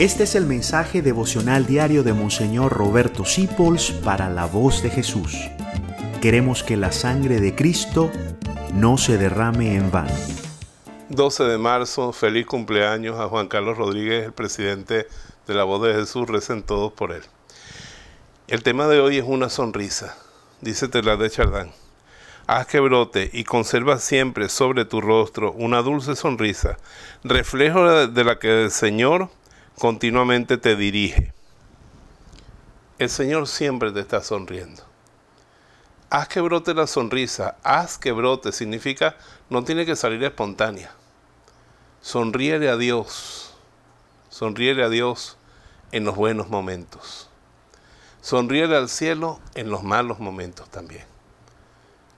Este es el mensaje devocional diario de Monseñor Roberto Sipols para la voz de Jesús. Queremos que la sangre de Cristo no se derrame en vano. 12 de marzo, feliz cumpleaños a Juan Carlos Rodríguez, el presidente de la voz de Jesús, recen todos por él. El tema de hoy es una sonrisa, dice Telar de Chardán. Haz que brote y conserva siempre sobre tu rostro una dulce sonrisa, reflejo de la que el Señor continuamente te dirige. El Señor siempre te está sonriendo. Haz que brote la sonrisa, haz que brote, significa no tiene que salir espontánea. Sonríele a Dios, sonríele a Dios en los buenos momentos. Sonríele al cielo en los malos momentos también.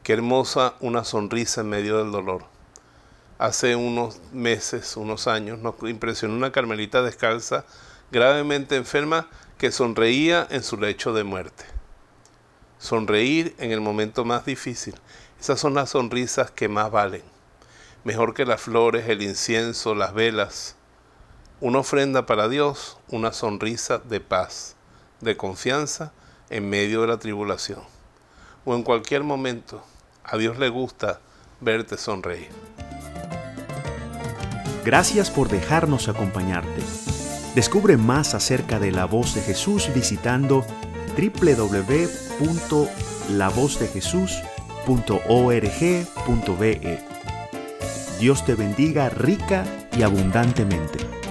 Qué hermosa una sonrisa en medio del dolor hace unos meses, unos años, nos impresionó una carmelita descalza gravemente enferma que sonreía en su lecho de muerte. Sonreír en el momento más difícil. Esas son las sonrisas que más valen. Mejor que las flores, el incienso, las velas. Una ofrenda para Dios, una sonrisa de paz, de confianza en medio de la tribulación. O en cualquier momento, a Dios le gusta verte sonreír. Gracias por dejarnos acompañarte. Descubre más acerca de la voz de Jesús visitando www.lavozdejesús.org.be. Dios te bendiga rica y abundantemente.